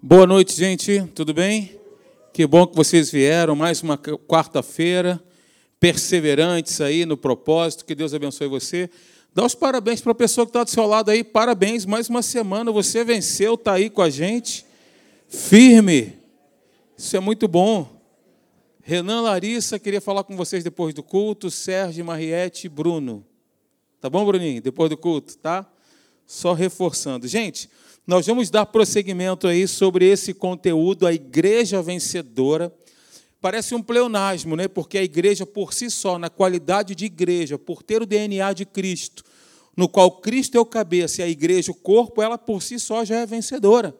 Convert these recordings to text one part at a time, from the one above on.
Boa noite, gente. Tudo bem? Que bom que vocês vieram. Mais uma quarta-feira, perseverantes aí no propósito. Que Deus abençoe você. Dá os parabéns para a pessoa que está do seu lado aí. Parabéns, mais uma semana. Você venceu, está aí com a gente. Firme. Isso é muito bom. Renan Larissa, queria falar com vocês depois do culto. Sérgio, Mariette Bruno. Tá bom, Bruninho? Depois do culto, tá? Só reforçando. Gente, nós vamos dar prosseguimento aí sobre esse conteúdo, a igreja vencedora. Parece um pleonasmo, né? Porque a igreja por si só, na qualidade de igreja, por ter o DNA de Cristo, no qual Cristo é o cabeça e a igreja o corpo, ela por si só já é vencedora.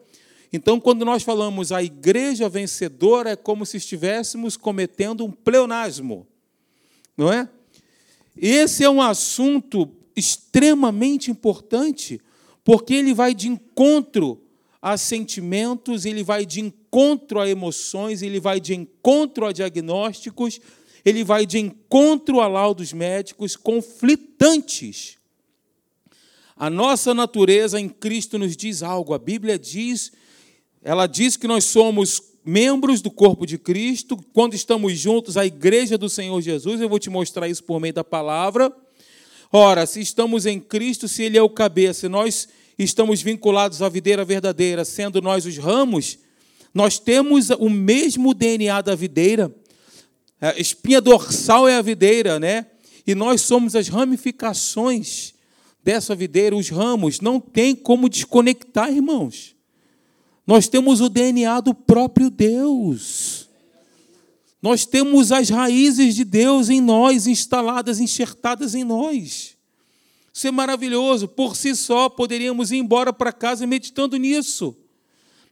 Então, quando nós falamos a igreja vencedora, é como se estivéssemos cometendo um pleonasmo, não é? Esse é um assunto extremamente importante, porque ele vai de encontro a sentimentos, ele vai de encontro a emoções, ele vai de encontro a diagnósticos, ele vai de encontro a laudos médicos conflitantes. A nossa natureza em Cristo nos diz algo. A Bíblia diz, ela diz que nós somos membros do corpo de Cristo, quando estamos juntos, a igreja do Senhor Jesus, eu vou te mostrar isso por meio da palavra. Ora, se estamos em Cristo, se Ele é o cabeça, nós estamos vinculados à videira verdadeira, sendo nós os ramos, nós temos o mesmo DNA da videira. A espinha dorsal é a videira, né? E nós somos as ramificações dessa videira, os ramos. Não tem como desconectar, irmãos. Nós temos o DNA do próprio Deus. Nós temos as raízes de Deus em nós, instaladas, enxertadas em nós. Isso é maravilhoso. Por si só, poderíamos ir embora para casa meditando nisso.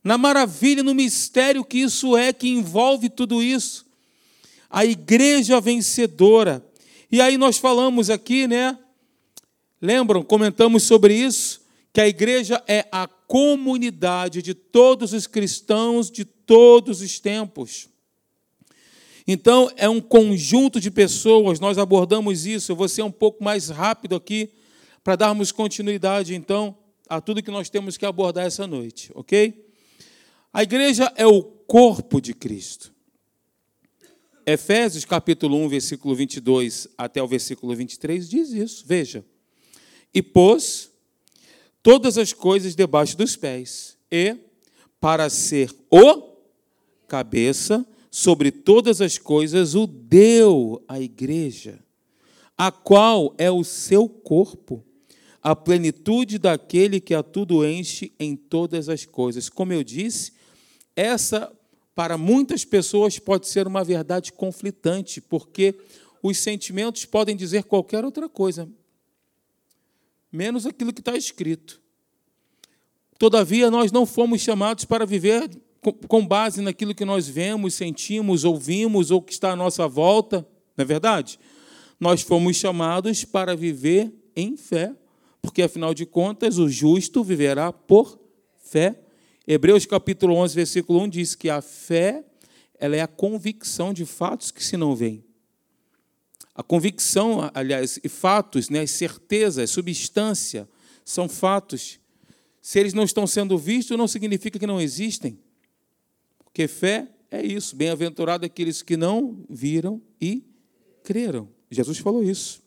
Na maravilha, no mistério que isso é, que envolve tudo isso. A igreja vencedora. E aí nós falamos aqui, né? Lembram? Comentamos sobre isso. Que a igreja é a comunidade de todos os cristãos de todos os tempos. Então, é um conjunto de pessoas, nós abordamos isso. Eu vou ser um pouco mais rápido aqui, para darmos continuidade, então, a tudo que nós temos que abordar essa noite, ok? A igreja é o corpo de Cristo. Efésios capítulo 1, versículo 22 até o versículo 23 diz isso. Veja. E pôs todas as coisas debaixo dos pés, e para ser o cabeça sobre todas as coisas, o deu à igreja, a qual é o seu corpo a plenitude daquele que a tudo enche em todas as coisas. Como eu disse, essa para muitas pessoas pode ser uma verdade conflitante, porque os sentimentos podem dizer qualquer outra coisa, menos aquilo que está escrito. Todavia, nós não fomos chamados para viver com base naquilo que nós vemos, sentimos, ouvimos ou que está à nossa volta, não é verdade? Nós fomos chamados para viver em fé porque afinal de contas o justo viverá por fé. Hebreus capítulo 11, versículo 1 diz que a fé ela é a convicção de fatos que se não veem. A convicção, aliás, e fatos, né, certezas, substância, são fatos. Se eles não estão sendo vistos, não significa que não existem. Porque fé é isso. Bem-aventurado aqueles que não viram e creram. Jesus falou isso.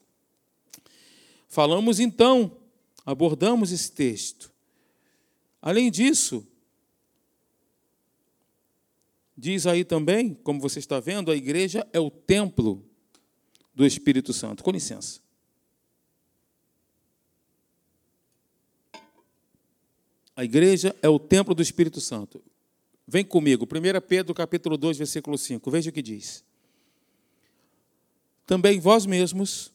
Falamos então abordamos esse texto. Além disso, diz aí também, como você está vendo, a igreja é o templo do Espírito Santo. Com licença. A igreja é o templo do Espírito Santo. Vem comigo, 1 Pedro capítulo 2, versículo 5. Veja o que diz. Também vós mesmos,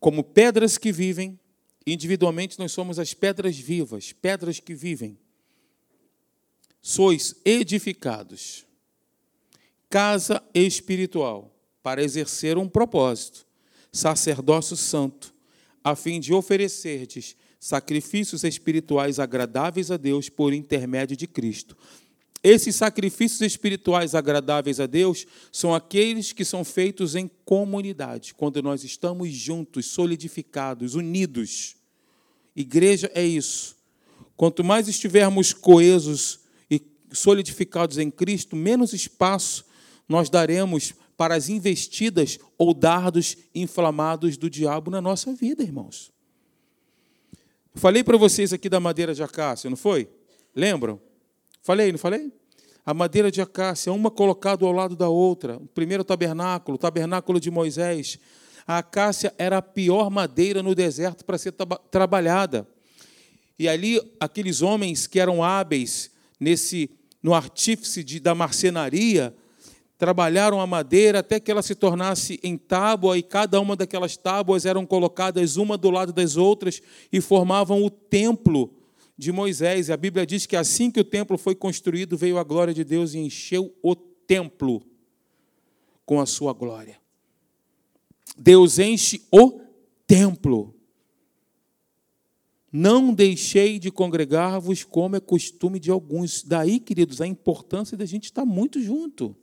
como pedras que vivem, Individualmente, nós somos as pedras vivas, pedras que vivem. Sois edificados, casa espiritual, para exercer um propósito, sacerdócio santo, a fim de oferecerdes sacrifícios espirituais agradáveis a Deus por intermédio de Cristo. Esses sacrifícios espirituais agradáveis a Deus são aqueles que são feitos em comunidade, quando nós estamos juntos, solidificados, unidos. Igreja é isso. Quanto mais estivermos coesos e solidificados em Cristo, menos espaço nós daremos para as investidas ou dardos inflamados do diabo na nossa vida, irmãos. Falei para vocês aqui da madeira de acácia, não foi? Lembram? Falei, não falei? A madeira de acácia, uma colocada ao lado da outra. O primeiro tabernáculo, o tabernáculo de Moisés. A acácia era a pior madeira no deserto para ser trabalhada. E ali, aqueles homens que eram hábeis nesse no artífice de, da marcenaria, trabalharam a madeira até que ela se tornasse em tábua, e cada uma daquelas tábuas eram colocadas uma do lado das outras e formavam o templo de Moisés. E a Bíblia diz que assim que o templo foi construído, veio a glória de Deus e encheu o templo com a sua glória. Deus enche o templo. Não deixei de congregar-vos como é costume de alguns. Daí, queridos, a importância da gente estar muito junto.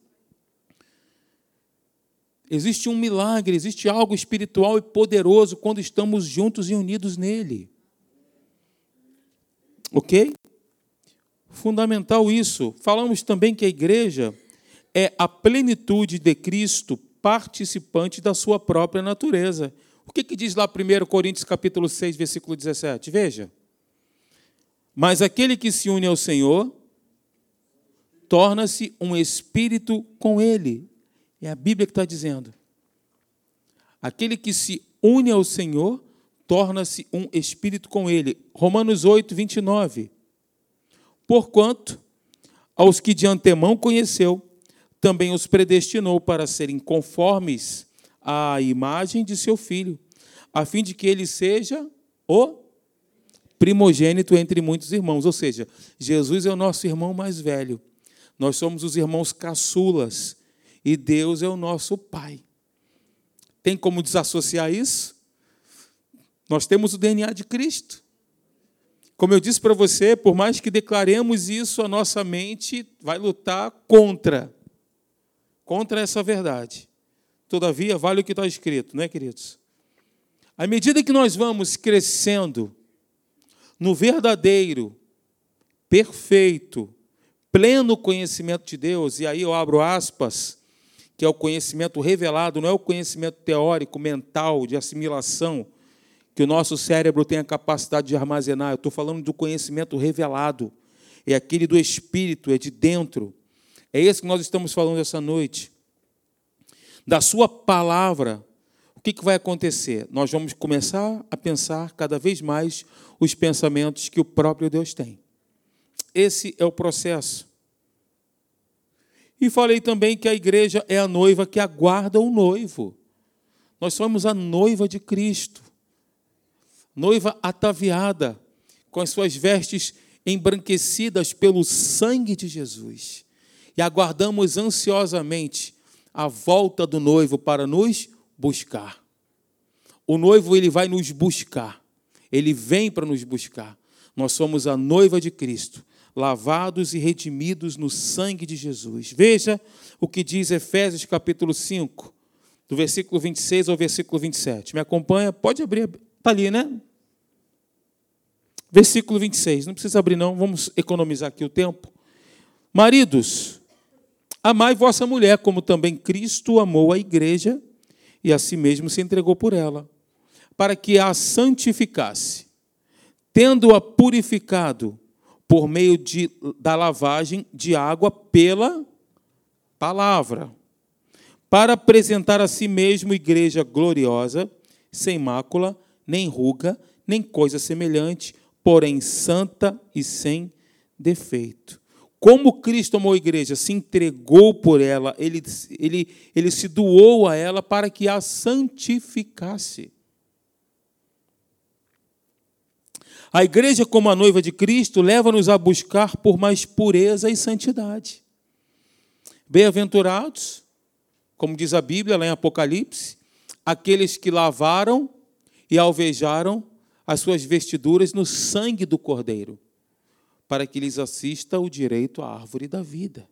Existe um milagre, existe algo espiritual e poderoso quando estamos juntos e unidos nele. Ok? Fundamental isso. Falamos também que a igreja é a plenitude de Cristo, participante da sua própria natureza. O que, que diz lá 1 Coríntios capítulo 6, versículo 17? Veja. Mas aquele que se une ao Senhor torna-se um espírito com ele. É a Bíblia que está dizendo. Aquele que se une ao Senhor torna-se um espírito com ele. Romanos 8, 29. Porquanto, aos que de antemão conheceu, também os predestinou para serem conformes à imagem de seu filho, a fim de que ele seja o primogênito entre muitos irmãos. Ou seja, Jesus é o nosso irmão mais velho. Nós somos os irmãos caçulas e Deus é o nosso Pai. Tem como desassociar isso? Nós temos o DNA de Cristo. Como eu disse para você, por mais que declaremos isso, a nossa mente vai lutar contra contra essa verdade. Todavia, vale o que está escrito, não é, queridos? À medida que nós vamos crescendo no verdadeiro, perfeito, pleno conhecimento de Deus, e aí eu abro aspas, que é o conhecimento revelado, não é o conhecimento teórico, mental, de assimilação, que o nosso cérebro tem a capacidade de armazenar. Eu estou falando do conhecimento revelado. É aquele do espírito, é de dentro. É esse que nós estamos falando essa noite. Da sua palavra, o que, que vai acontecer? Nós vamos começar a pensar cada vez mais os pensamentos que o próprio Deus tem. Esse é o processo. E falei também que a igreja é a noiva que aguarda o noivo. Nós somos a noiva de Cristo. Noiva ataviada, com as suas vestes embranquecidas pelo sangue de Jesus. E aguardamos ansiosamente a volta do noivo para nos buscar. O noivo ele vai nos buscar. Ele vem para nos buscar. Nós somos a noiva de Cristo lavados e redimidos no sangue de Jesus. Veja o que diz Efésios capítulo 5, do versículo 26 ao versículo 27. Me acompanha? Pode abrir, está ali, né? Versículo 26, não precisa abrir, não, vamos economizar aqui o tempo. Maridos, amai vossa mulher, como também Cristo amou a igreja e a si mesmo se entregou por ela, para que a santificasse, tendo-a purificado por meio de, da lavagem de água pela palavra, para apresentar a si mesmo igreja gloriosa, sem mácula, nem ruga, nem coisa semelhante, porém santa e sem defeito. Como Cristo amou a igreja, se entregou por ela, ele, ele, ele se doou a ela para que a santificasse. A igreja, como a noiva de Cristo, leva-nos a buscar por mais pureza e santidade. Bem-aventurados, como diz a Bíblia lá em Apocalipse, aqueles que lavaram e alvejaram as suas vestiduras no sangue do Cordeiro, para que lhes assista o direito à árvore da vida.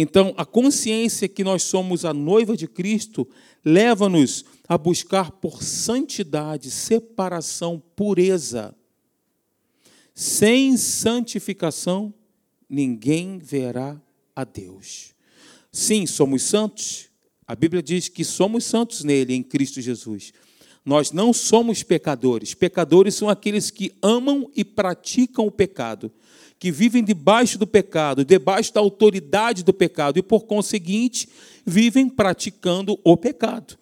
Então, a consciência que nós somos a noiva de Cristo leva-nos a buscar por santidade, separação, pureza. Sem santificação ninguém verá a Deus. Sim, somos santos. A Bíblia diz que somos santos nele, em Cristo Jesus. Nós não somos pecadores. Pecadores são aqueles que amam e praticam o pecado, que vivem debaixo do pecado, debaixo da autoridade do pecado e, por conseguinte, vivem praticando o pecado.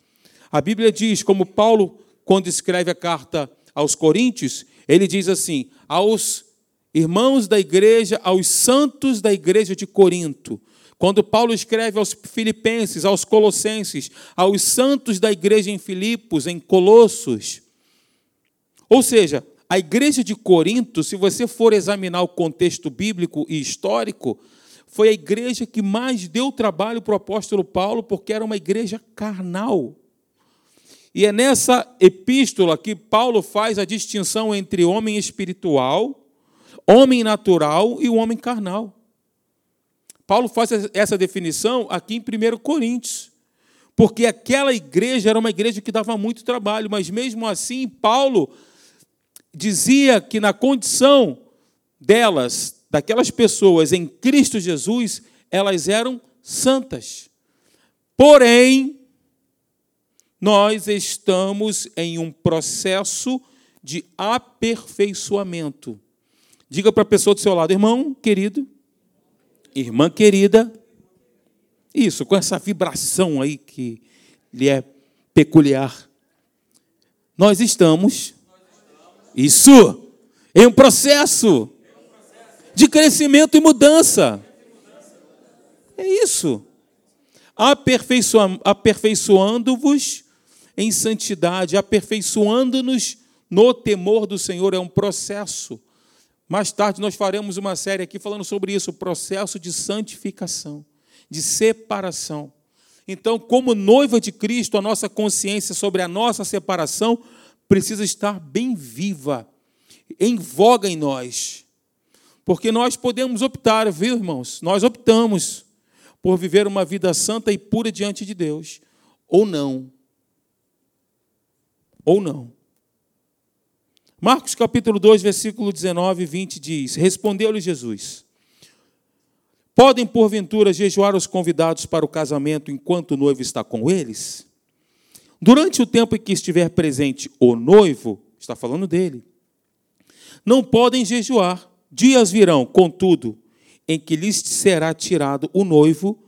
A Bíblia diz, como Paulo, quando escreve a carta aos Coríntios, ele diz assim: aos irmãos da igreja, aos santos da igreja de Corinto. Quando Paulo escreve aos Filipenses, aos Colossenses, aos santos da igreja em Filipos, em Colossos. Ou seja, a igreja de Corinto, se você for examinar o contexto bíblico e histórico, foi a igreja que mais deu trabalho para o apóstolo Paulo, porque era uma igreja carnal. E é nessa epístola que Paulo faz a distinção entre homem espiritual, homem natural e o homem carnal. Paulo faz essa definição aqui em 1 Coríntios, porque aquela igreja era uma igreja que dava muito trabalho, mas mesmo assim, Paulo dizia que na condição delas, daquelas pessoas em Cristo Jesus, elas eram santas. Porém, nós estamos em um processo de aperfeiçoamento. Diga para a pessoa do seu lado, irmão querido, irmã querida, isso, com essa vibração aí que lhe é peculiar. Nós estamos, isso, em um processo de crescimento e mudança. É isso. Aperfeiçoando-vos em santidade, aperfeiçoando-nos no temor do Senhor, é um processo. Mais tarde nós faremos uma série aqui falando sobre isso, o processo de santificação, de separação. Então, como noiva de Cristo, a nossa consciência sobre a nossa separação precisa estar bem viva, em voga em nós. Porque nós podemos optar, viu, irmãos? Nós optamos por viver uma vida santa e pura diante de Deus, ou não. Ou não. Marcos capítulo 2, versículo 19 e 20 diz: Respondeu-lhe Jesus: Podem porventura jejuar os convidados para o casamento enquanto o noivo está com eles? Durante o tempo em que estiver presente o noivo, está falando dele, não podem jejuar. Dias virão, contudo, em que lhes será tirado o noivo,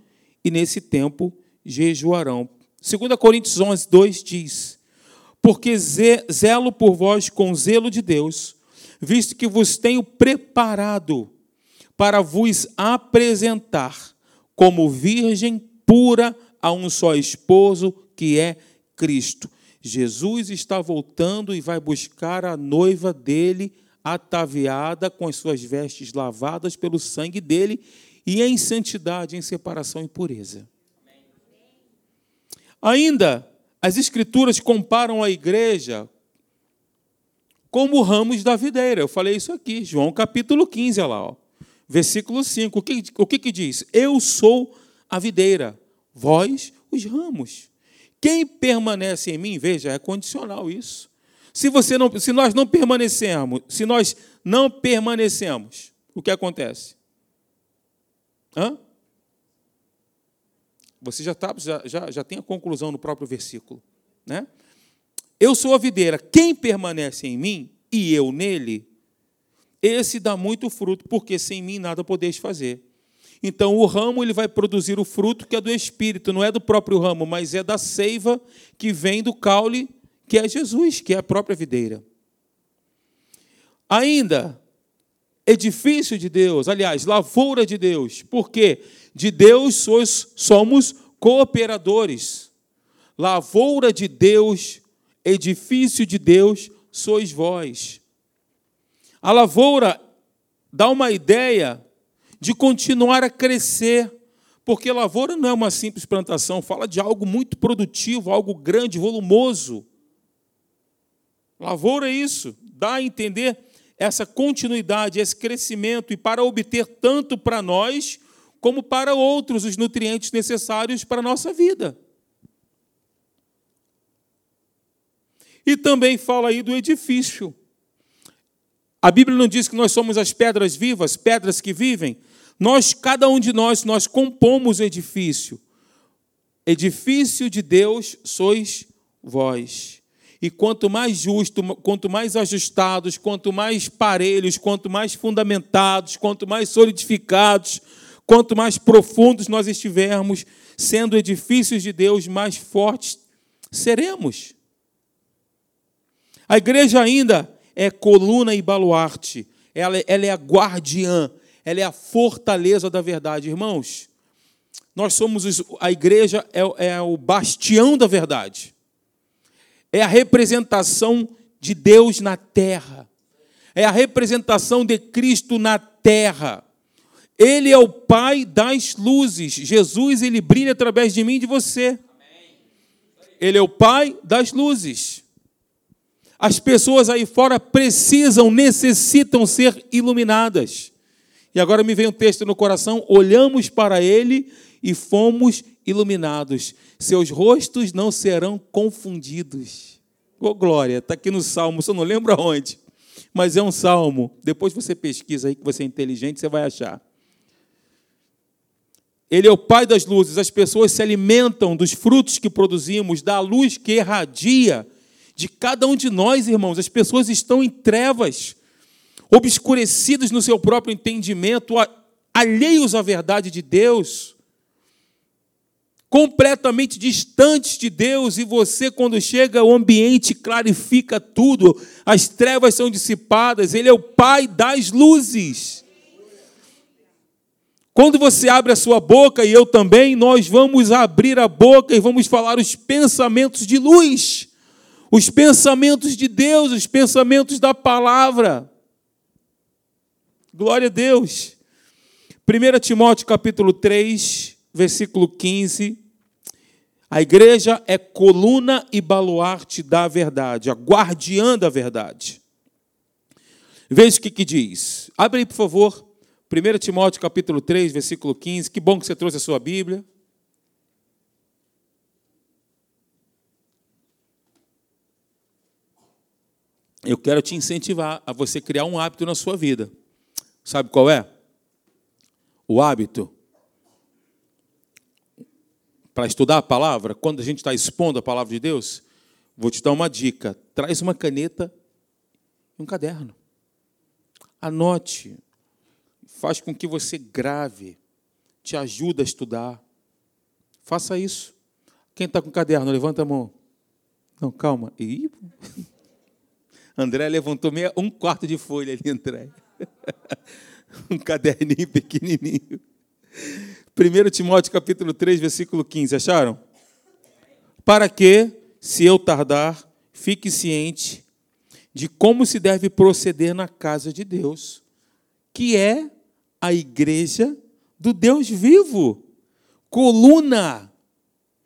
e nesse tempo jejuarão. 2 Coríntios 11, 2 diz: porque zelo por vós com zelo de Deus, visto que vos tenho preparado para vos apresentar como virgem pura a um só esposo, que é Cristo. Jesus está voltando e vai buscar a noiva dele, ataviada com as suas vestes lavadas pelo sangue dele e em santidade, em separação e pureza. Ainda as Escrituras comparam a igreja como ramos da videira. Eu falei isso aqui, João capítulo 15, olha lá, ó, versículo 5. O que, o que, que diz? Eu sou a videira, vós os ramos. Quem permanece em mim, veja, é condicional isso. Se, você não, se nós não permanecemos, se nós não permanecemos, o que acontece? Hã? Você já, tá, já, já, já tem a conclusão no próprio versículo. Né? Eu sou a videira, quem permanece em mim e eu nele, esse dá muito fruto, porque sem mim nada podeis fazer. Então o ramo ele vai produzir o fruto que é do espírito, não é do próprio ramo, mas é da seiva que vem do caule, que é Jesus, que é a própria videira. Ainda edifício de Deus, aliás, lavoura de Deus. Por quê? De Deus sois, somos cooperadores. Lavoura de Deus, edifício de Deus sois vós. A lavoura dá uma ideia de continuar a crescer, porque lavoura não é uma simples plantação, fala de algo muito produtivo, algo grande, volumoso. Lavoura é isso, dá a entender essa continuidade, esse crescimento, e para obter tanto para nós, como para outros os nutrientes necessários para a nossa vida. E também fala aí do edifício. A Bíblia não diz que nós somos as pedras vivas, pedras que vivem. Nós, cada um de nós, nós compomos o edifício. Edifício de Deus sois vós. E quanto mais justo, quanto mais ajustados, quanto mais parelhos, quanto mais fundamentados, quanto mais solidificados, quanto mais profundos nós estivermos, sendo edifícios de Deus, mais fortes seremos. A igreja ainda é coluna e baluarte, ela, ela é a guardiã, ela é a fortaleza da verdade. Irmãos, nós somos, a igreja é, é o bastião da verdade é a representação de Deus na terra, é a representação de Cristo na terra. Ele é o Pai das luzes. Jesus, ele brilha através de mim e de você. Ele é o Pai das luzes. As pessoas aí fora precisam, necessitam ser iluminadas. E agora me vem um texto no coração: olhamos para ele e fomos iluminados. Seus rostos não serão confundidos. Ô, oh, glória, está aqui no Salmo, você não lembra onde, mas é um salmo. Depois você pesquisa aí, que você é inteligente, você vai achar. Ele é o Pai das luzes, as pessoas se alimentam dos frutos que produzimos, da luz que irradia de cada um de nós, irmãos. As pessoas estão em trevas, obscurecidas no seu próprio entendimento, alheios à verdade de Deus completamente distantes de Deus, e você, quando chega, o ambiente clarifica tudo, as trevas são dissipadas, Ele é o Pai das luzes. Quando você abre a sua boca, e eu também, nós vamos abrir a boca e vamos falar os pensamentos de luz, os pensamentos de Deus, os pensamentos da palavra. Glória a Deus. 1 Timóteo capítulo 3, versículo 15. A igreja é coluna e baluarte da verdade, a guardiã da verdade. Veja o que, que diz. Abre aí, por favor, 1 Timóteo capítulo 3, versículo 15. Que bom que você trouxe a sua Bíblia. Eu quero te incentivar a você criar um hábito na sua vida. Sabe qual é? O hábito para estudar a palavra, quando a gente está expondo a palavra de Deus, vou te dar uma dica: traz uma caneta e um caderno. Anote, faz com que você grave, te ajuda a estudar. Faça isso. Quem está com caderno, levanta a mão. Não, calma. Ih. André levantou meia, um quarto de folha ali, André. um caderninho pequenininho. 1 Timóteo capítulo 3, versículo 15, acharam? Para que, se eu tardar, fique ciente de como se deve proceder na casa de Deus, que é a igreja do Deus vivo, coluna,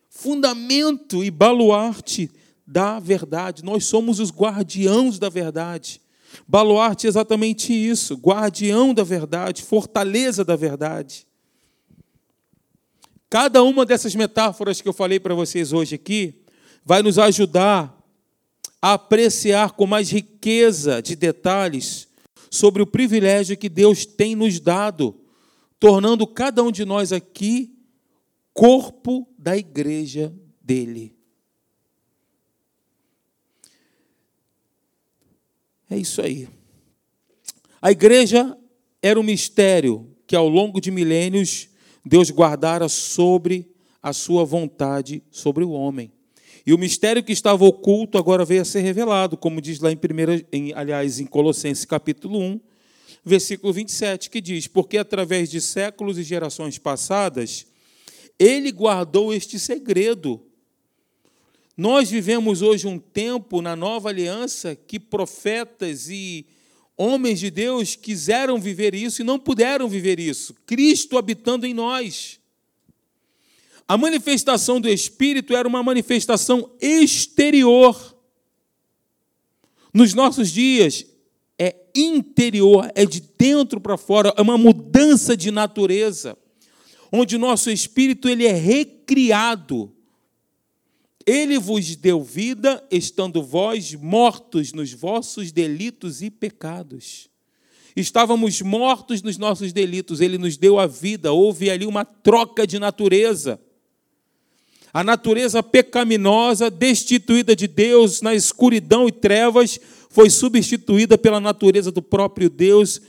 fundamento e baluarte da verdade. Nós somos os guardiãos da verdade. Baluarte é exatamente isso, guardião da verdade, fortaleza da verdade. Cada uma dessas metáforas que eu falei para vocês hoje aqui vai nos ajudar a apreciar com mais riqueza de detalhes sobre o privilégio que Deus tem nos dado, tornando cada um de nós aqui corpo da igreja dele. É isso aí. A igreja era um mistério que ao longo de milênios Deus guardara sobre a sua vontade sobre o homem. E o mistério que estava oculto agora veio a ser revelado, como diz lá em, primeira, em aliás, em Colossenses capítulo 1, versículo 27, que diz: Porque através de séculos e gerações passadas, ele guardou este segredo. Nós vivemos hoje um tempo na nova aliança que profetas e Homens de Deus quiseram viver isso e não puderam viver isso. Cristo habitando em nós. A manifestação do Espírito era uma manifestação exterior. Nos nossos dias, é interior, é de dentro para fora, é uma mudança de natureza, onde o nosso espírito ele é recriado ele vos deu vida, estando vós mortos nos vossos delitos e pecados. Estávamos mortos nos nossos delitos, ele nos deu a vida. Houve ali uma troca de natureza. A natureza pecaminosa, destituída de Deus na escuridão e trevas, foi substituída pela natureza do próprio Deus,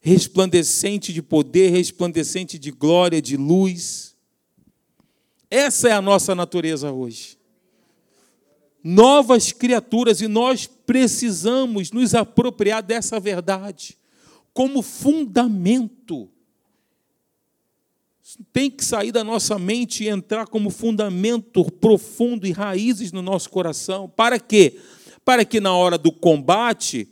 resplandecente de poder, resplandecente de glória, de luz. Essa é a nossa natureza hoje. Novas criaturas, e nós precisamos nos apropriar dessa verdade como fundamento tem que sair da nossa mente e entrar como fundamento profundo e raízes no nosso coração. Para quê? Para que na hora do combate,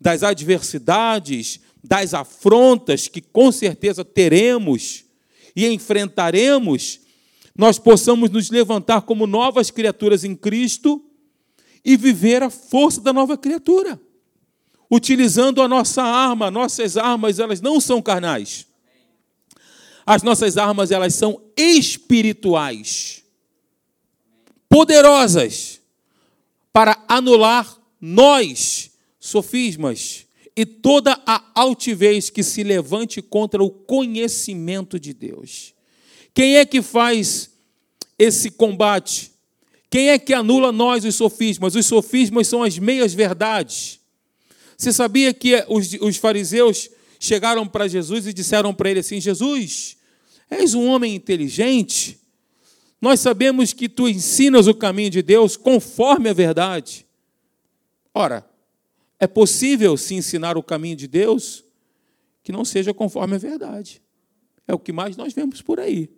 das adversidades, das afrontas que com certeza teremos e enfrentaremos, nós possamos nos levantar como novas criaturas em Cristo e viver a força da nova criatura, utilizando a nossa arma. Nossas armas, elas não são carnais as nossas armas, elas são espirituais, poderosas para anular nós, sofismas, e toda a altivez que se levante contra o conhecimento de Deus. Quem é que faz esse combate? Quem é que anula nós, os sofismas? Os sofismas são as meias-verdades. Você sabia que os, os fariseus chegaram para Jesus e disseram para ele assim: Jesus, És um homem inteligente. Nós sabemos que tu ensinas o caminho de Deus conforme a verdade. Ora, é possível se ensinar o caminho de Deus que não seja conforme a verdade. É o que mais nós vemos por aí.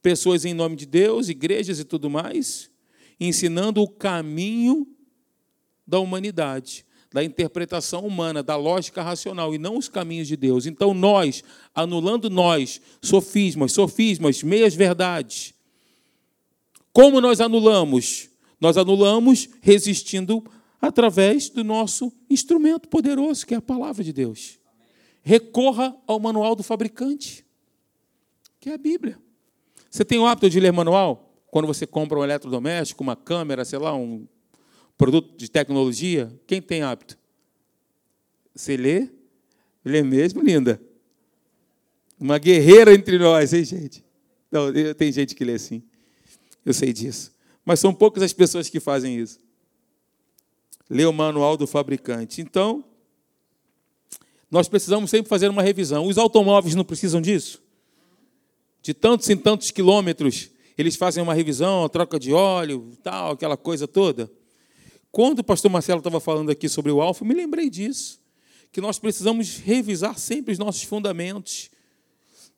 Pessoas em nome de Deus, igrejas e tudo mais, ensinando o caminho da humanidade da interpretação humana, da lógica racional e não os caminhos de Deus. Então nós, anulando nós, sofismas, sofismas, meias verdades. Como nós anulamos? Nós anulamos resistindo através do nosso instrumento poderoso, que é a palavra de Deus. Recorra ao manual do fabricante, que é a Bíblia. Você tem o hábito de ler manual? Quando você compra um eletrodoméstico, uma câmera, sei lá, um produto de tecnologia, quem tem hábito? Você lê? Lê mesmo, linda? Uma guerreira entre nós, hein, gente? Não, tem gente que lê assim. Eu sei disso. Mas são poucas as pessoas que fazem isso. Lê o manual do fabricante. Então, nós precisamos sempre fazer uma revisão. Os automóveis não precisam disso? De tantos e tantos quilômetros, eles fazem uma revisão, troca de óleo, tal, aquela coisa toda. Quando o pastor Marcelo estava falando aqui sobre o alfa, eu me lembrei disso, que nós precisamos revisar sempre os nossos fundamentos,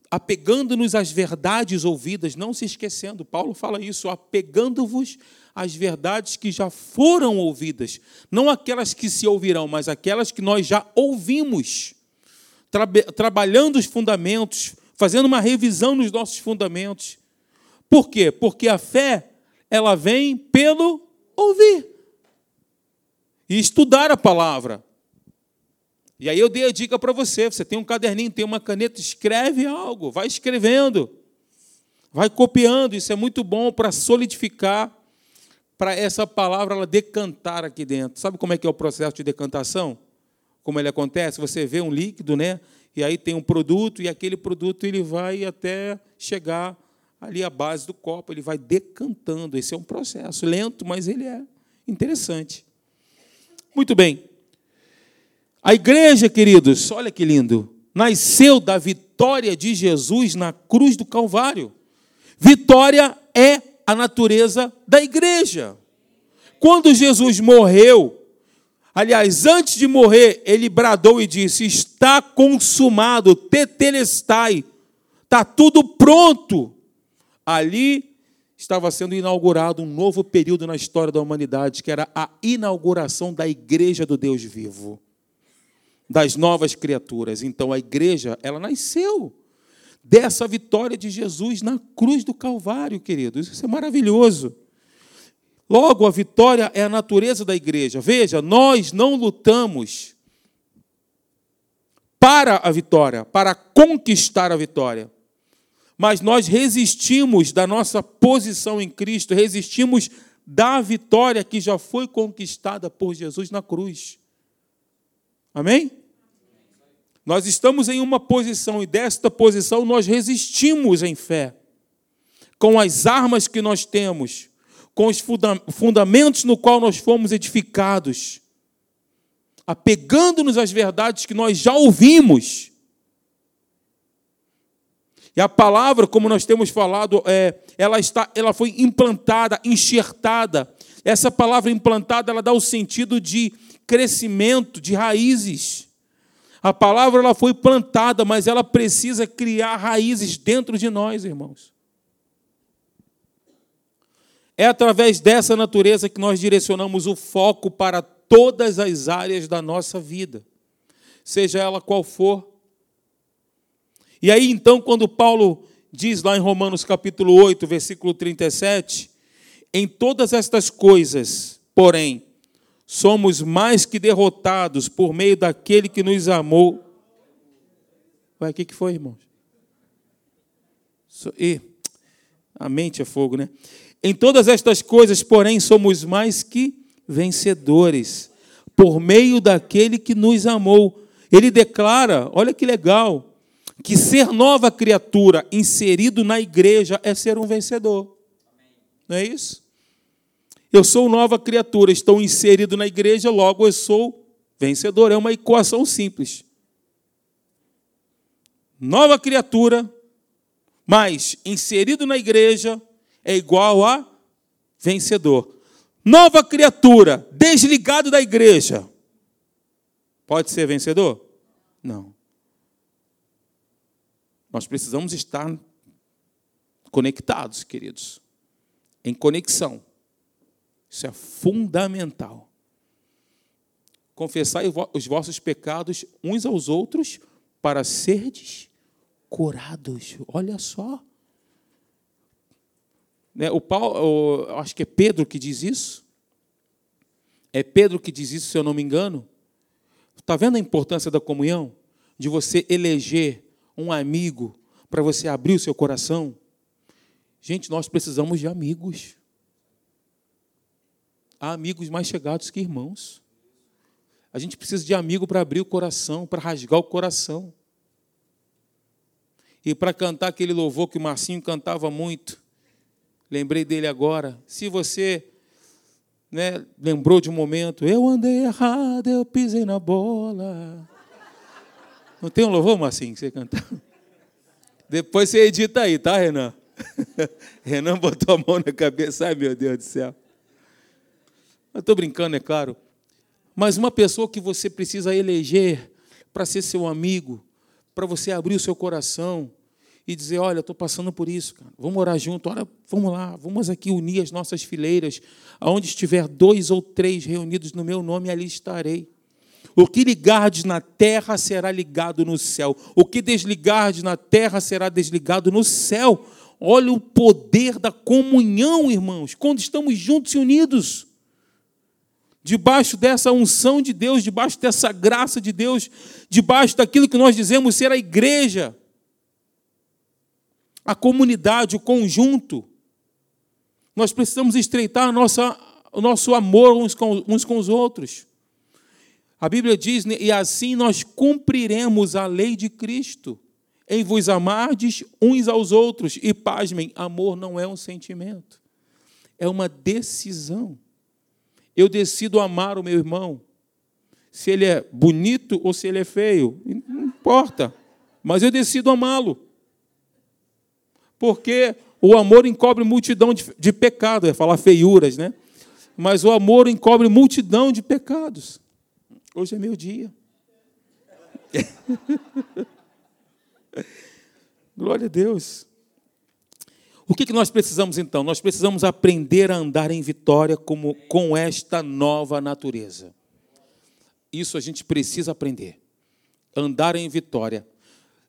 apegando-nos às verdades ouvidas, não se esquecendo. Paulo fala isso, apegando-vos às verdades que já foram ouvidas, não aquelas que se ouvirão, mas aquelas que nós já ouvimos. Tra trabalhando os fundamentos, fazendo uma revisão nos nossos fundamentos. Por quê? Porque a fé, ela vem pelo ouvir e estudar a palavra. E aí eu dei a dica para você: você tem um caderninho, tem uma caneta, escreve algo, vai escrevendo, vai copiando. Isso é muito bom para solidificar, para essa palavra ela decantar aqui dentro. Sabe como é que é o processo de decantação? Como ele acontece? Você vê um líquido, né? E aí tem um produto e aquele produto ele vai até chegar ali à base do copo, ele vai decantando. Esse é um processo lento, mas ele é interessante. Muito bem. A igreja, queridos, olha que lindo, nasceu da vitória de Jesus na cruz do Calvário. Vitória é a natureza da igreja. Quando Jesus morreu, aliás, antes de morrer, ele bradou e disse: Está consumado, tetelestai, está tudo pronto. Ali estava sendo inaugurado um novo período na história da humanidade, que era a inauguração da igreja do Deus vivo, das novas criaturas. Então a igreja, ela nasceu dessa vitória de Jesus na cruz do Calvário, queridos. Isso é maravilhoso. Logo, a vitória é a natureza da igreja. Veja, nós não lutamos para a vitória, para conquistar a vitória mas nós resistimos da nossa posição em Cristo, resistimos da vitória que já foi conquistada por Jesus na cruz. Amém? Nós estamos em uma posição e desta posição nós resistimos em fé. Com as armas que nós temos, com os fundamentos no qual nós fomos edificados, apegando-nos às verdades que nós já ouvimos. E a palavra, como nós temos falado, é, ela, está, ela foi implantada, enxertada. Essa palavra implantada, ela dá o sentido de crescimento, de raízes. A palavra ela foi plantada, mas ela precisa criar raízes dentro de nós, irmãos. É através dessa natureza que nós direcionamos o foco para todas as áreas da nossa vida, seja ela qual for. E aí então, quando Paulo diz lá em Romanos capítulo 8, versículo 37, em todas estas coisas, porém, somos mais que derrotados por meio daquele que nos amou. Ué, o que, que foi, irmãos? E, a mente é fogo, né? Em todas estas coisas, porém, somos mais que vencedores, por meio daquele que nos amou. Ele declara, olha que legal, que ser nova criatura inserido na igreja é ser um vencedor. Não é isso? Eu sou nova criatura, estou inserido na igreja, logo eu sou vencedor. É uma equação simples. Nova criatura, mas inserido na igreja, é igual a vencedor. Nova criatura, desligado da igreja, pode ser vencedor? Não. Nós precisamos estar conectados, queridos, em conexão. Isso é fundamental. Confessai os vossos pecados uns aos outros para serdes curados. Olha só. Né, o Paulo, eu acho que é Pedro que diz isso. É Pedro que diz isso, se eu não me engano. Está vendo a importância da comunhão? De você eleger um amigo para você abrir o seu coração? Gente, nós precisamos de amigos. Há amigos mais chegados que irmãos. A gente precisa de amigo para abrir o coração, para rasgar o coração. E para cantar aquele louvor que o Marcinho cantava muito. Lembrei dele agora. Se você né, lembrou de um momento, eu andei errado, eu pisei na bola. Não tem um louvor, Marcinho, que você cantar? Depois você edita aí, tá, Renan? Renan botou a mão na cabeça, ai meu Deus do céu. Eu estou brincando, é claro. Mas uma pessoa que você precisa eleger para ser seu amigo, para você abrir o seu coração, e dizer: Olha, estou passando por isso, cara. vamos orar junto, Olha, vamos lá, vamos aqui unir as nossas fileiras. Aonde estiver dois ou três reunidos no meu nome, ali estarei. O que ligardes na terra será ligado no céu. O que desligardes na terra será desligado no céu. Olha o poder da comunhão, irmãos, quando estamos juntos e unidos. Debaixo dessa unção de Deus, debaixo dessa graça de Deus, debaixo daquilo que nós dizemos ser a igreja a comunidade, o conjunto. Nós precisamos estreitar nossa, o nosso amor uns com, uns com os outros. A Bíblia diz, né, e assim nós cumpriremos a lei de Cristo, em vos amardes uns aos outros. E pasmem, amor não é um sentimento, é uma decisão. Eu decido amar o meu irmão, se ele é bonito ou se ele é feio, não importa, mas eu decido amá-lo porque o amor encobre multidão de, de pecados, ia falar feiuras, né? Mas o amor encobre multidão de pecados. Hoje é meu dia. Glória a Deus. O que nós precisamos então? Nós precisamos aprender a andar em vitória como, com esta nova natureza. Isso a gente precisa aprender. Andar em vitória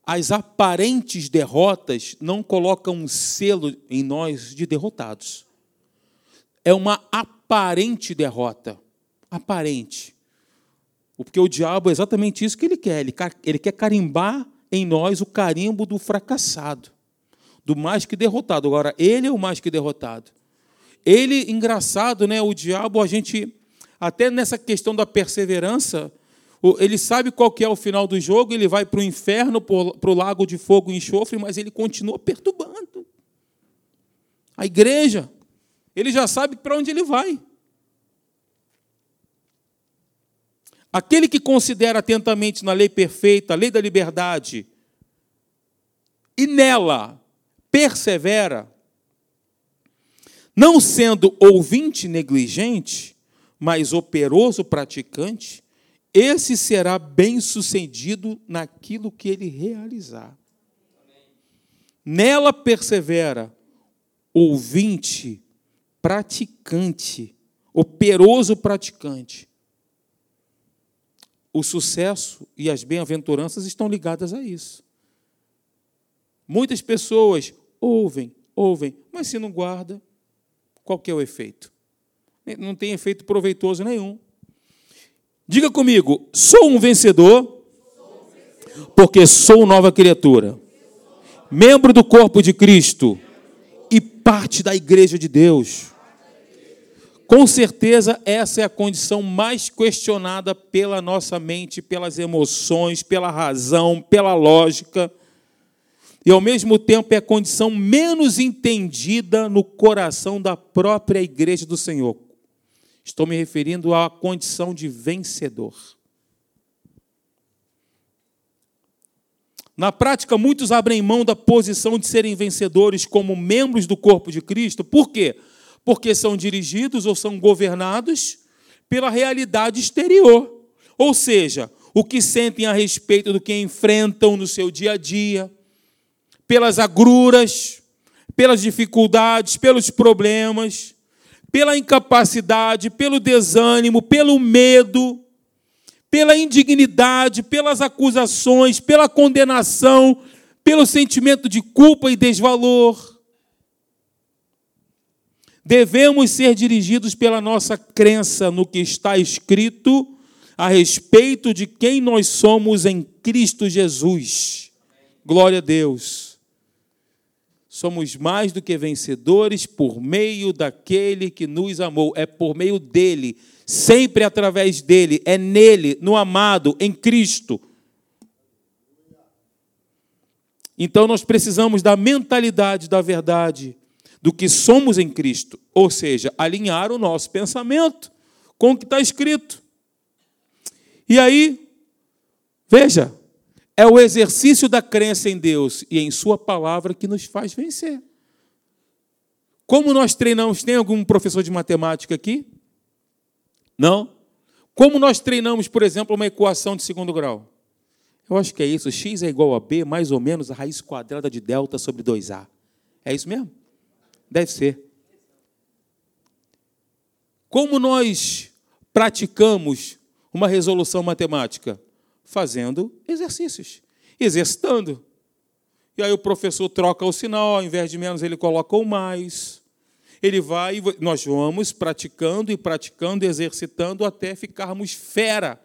as aparentes derrotas não colocam um selo em nós de derrotados. É uma aparente derrota. Aparente. Porque o diabo é exatamente isso que ele quer. Ele quer carimbar em nós o carimbo do fracassado, do mais que derrotado. Agora, ele é o mais que derrotado. Ele, engraçado, né? O diabo, a gente, até nessa questão da perseverança, Ele sabe qual que é o final do jogo, ele vai para o inferno, para o lago de fogo e enxofre, mas ele continua perturbando. A igreja, ele já sabe para onde ele vai. Aquele que considera atentamente na lei perfeita, a lei da liberdade, e nela persevera, não sendo ouvinte negligente, mas operoso praticante, esse será bem-sucedido naquilo que ele realizar. Nela persevera, ouvinte, praticante, operoso praticante o sucesso e as bem-aventuranças estão ligadas a isso. Muitas pessoas ouvem, ouvem, mas se não guarda, qual que é o efeito? Não tem efeito proveitoso nenhum. Diga comigo, sou um vencedor porque sou nova criatura, membro do corpo de Cristo e parte da igreja de Deus. Com certeza, essa é a condição mais questionada pela nossa mente, pelas emoções, pela razão, pela lógica. E, ao mesmo tempo, é a condição menos entendida no coração da própria igreja do Senhor. Estou me referindo à condição de vencedor. Na prática, muitos abrem mão da posição de serem vencedores como membros do corpo de Cristo. Por quê? porque são dirigidos ou são governados pela realidade exterior. Ou seja, o que sentem a respeito do que enfrentam no seu dia a dia, pelas agruras, pelas dificuldades, pelos problemas, pela incapacidade, pelo desânimo, pelo medo, pela indignidade, pelas acusações, pela condenação, pelo sentimento de culpa e desvalor devemos ser dirigidos pela nossa crença no que está escrito a respeito de quem nós somos em Cristo Jesus. Glória a Deus. Somos mais do que vencedores por meio daquele que nos amou. É por meio dele, sempre através dele, é nele, no amado, em Cristo. Então nós precisamos da mentalidade da verdade do que somos em Cristo, ou seja, alinhar o nosso pensamento com o que está escrito. E aí, veja, é o exercício da crença em Deus e em Sua palavra que nos faz vencer. Como nós treinamos, tem algum professor de matemática aqui? Não? Como nós treinamos, por exemplo, uma equação de segundo grau? Eu acho que é isso. x é igual a b mais ou menos a raiz quadrada de delta sobre 2a. É isso mesmo? Deve ser. Como nós praticamos uma resolução matemática? Fazendo exercícios, exercitando. E aí o professor troca o sinal, ao invés de menos, ele coloca o mais. Ele vai, nós vamos praticando e praticando, exercitando até ficarmos fera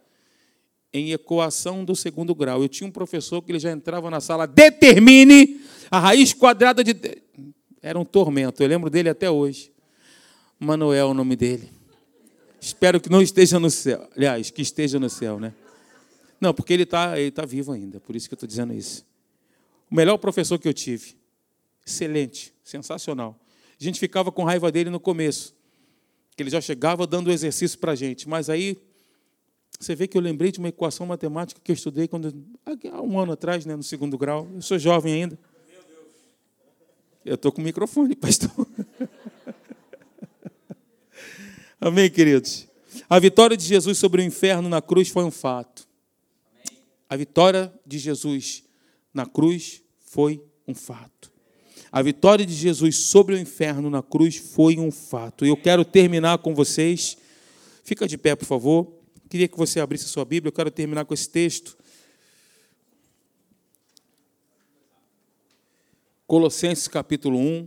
em equação do segundo grau. Eu tinha um professor que ele já entrava na sala, determine a raiz quadrada de. Era um tormento. Eu lembro dele até hoje. Manuel é o nome dele. Espero que não esteja no céu. Aliás, que esteja no céu, né? Não, porque ele está ele tá vivo ainda, por isso que eu estou dizendo isso. O melhor professor que eu tive. Excelente, sensacional. A gente ficava com raiva dele no começo, que ele já chegava dando exercício para a gente. Mas aí, você vê que eu lembrei de uma equação matemática que eu estudei quando, há um ano atrás, né, no segundo grau. Eu sou jovem ainda. Eu estou com o microfone, pastor. Amém, queridos? A vitória de Jesus sobre o inferno na cruz foi um fato. A vitória de Jesus na cruz foi um fato. A vitória de Jesus sobre o inferno na cruz foi um fato. E eu quero terminar com vocês. Fica de pé, por favor. Queria que você abrisse a sua Bíblia. Eu quero terminar com esse texto. Colossenses capítulo 1,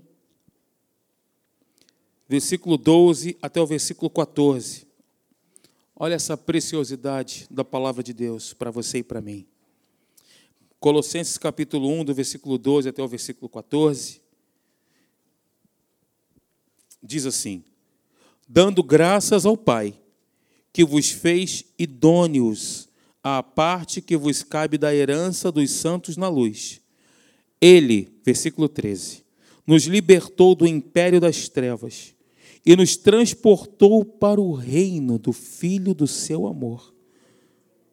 versículo 12 até o versículo 14. Olha essa preciosidade da palavra de Deus para você e para mim. Colossenses capítulo 1, do versículo 12 até o versículo 14. Diz assim: Dando graças ao Pai, que vos fez idôneos a parte que vos cabe da herança dos santos na luz. Ele, versículo 13, nos libertou do império das trevas e nos transportou para o reino do Filho do seu amor,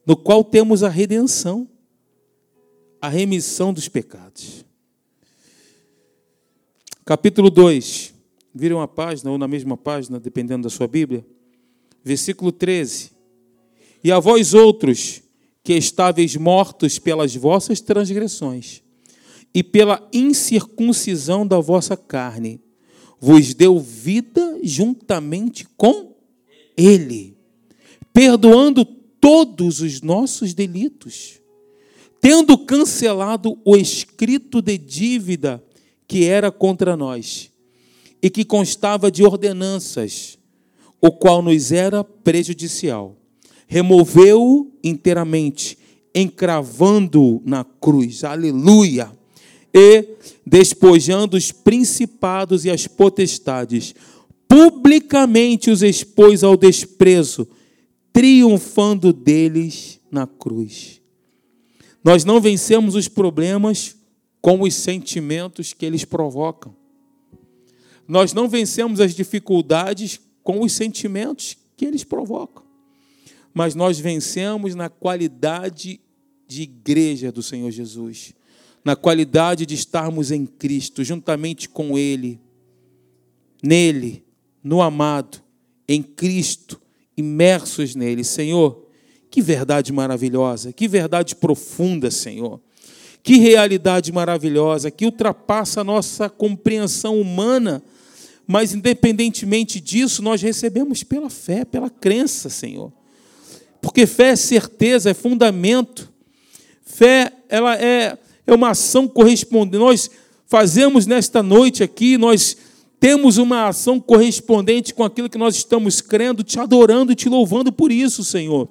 no qual temos a redenção, a remissão dos pecados. Capítulo 2, viram a página ou na mesma página, dependendo da sua Bíblia, versículo 13. E a vós outros, que estáveis mortos pelas vossas transgressões e pela incircuncisão da vossa carne, vos deu vida juntamente com Ele, perdoando todos os nossos delitos, tendo cancelado o escrito de dívida que era contra nós e que constava de ordenanças, o qual nos era prejudicial removeu-o inteiramente, encravando-o na cruz. Aleluia! E despojando os principados e as potestades, publicamente os expôs ao desprezo, triunfando deles na cruz. Nós não vencemos os problemas com os sentimentos que eles provocam. Nós não vencemos as dificuldades com os sentimentos que eles provocam mas nós vencemos na qualidade de igreja do Senhor Jesus, na qualidade de estarmos em Cristo, juntamente com Ele, nele, no amado, em Cristo, imersos nele. Senhor, que verdade maravilhosa, que verdade profunda, Senhor. Que realidade maravilhosa, que ultrapassa a nossa compreensão humana, mas independentemente disso, nós recebemos pela fé, pela crença, Senhor. Porque fé é certeza, é fundamento. Fé, ela é, é uma ação correspondente. Nós fazemos nesta noite aqui, nós temos uma ação correspondente com aquilo que nós estamos crendo, te adorando e te louvando por isso, Senhor.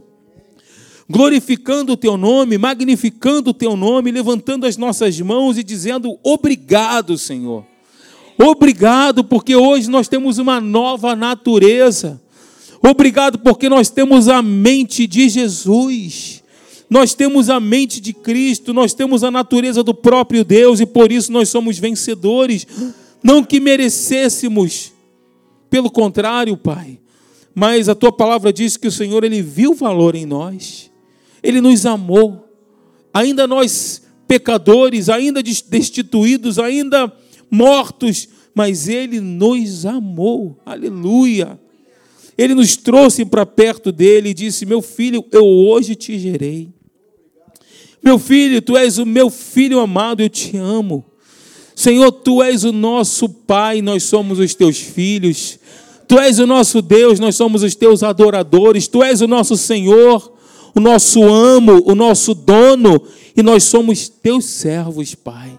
Glorificando o teu nome, magnificando o teu nome, levantando as nossas mãos e dizendo obrigado, Senhor. Obrigado, porque hoje nós temos uma nova natureza. Obrigado porque nós temos a mente de Jesus. Nós temos a mente de Cristo, nós temos a natureza do próprio Deus e por isso nós somos vencedores. Não que merecêssemos, pelo contrário, Pai. Mas a tua palavra diz que o Senhor ele viu valor em nós. Ele nos amou. Ainda nós pecadores, ainda destituídos, ainda mortos, mas ele nos amou. Aleluia. Ele nos trouxe para perto dele e disse: Meu filho, eu hoje te gerei. Meu filho, tu és o meu filho amado, eu te amo. Senhor, tu és o nosso Pai, nós somos os teus filhos. Tu és o nosso Deus, nós somos os teus adoradores. Tu és o nosso Senhor, o nosso amo, o nosso dono, e nós somos teus servos, Pai.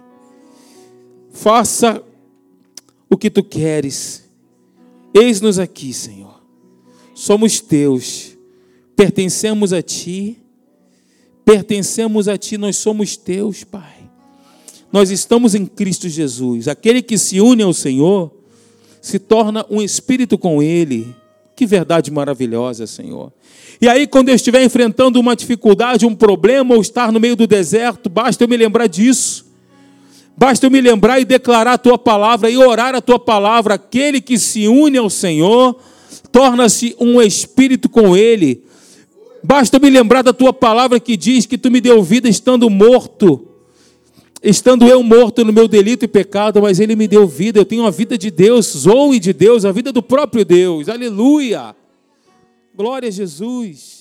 Faça o que tu queres. Eis-nos aqui, Senhor somos teus, pertencemos a ti, pertencemos a ti, nós somos teus, Pai. Nós estamos em Cristo Jesus. Aquele que se une ao Senhor se torna um espírito com Ele. Que verdade maravilhosa, Senhor. E aí, quando eu estiver enfrentando uma dificuldade, um problema, ou estar no meio do deserto, basta eu me lembrar disso. Basta eu me lembrar e declarar a tua palavra e orar a tua palavra. Aquele que se une ao Senhor torna-se um espírito com ele. Basta me lembrar da tua palavra que diz que tu me deu vida estando morto, estando eu morto no meu delito e pecado, mas ele me deu vida. Eu tenho a vida de Deus, zoe de Deus, a vida do próprio Deus. Aleluia! Glória a Jesus.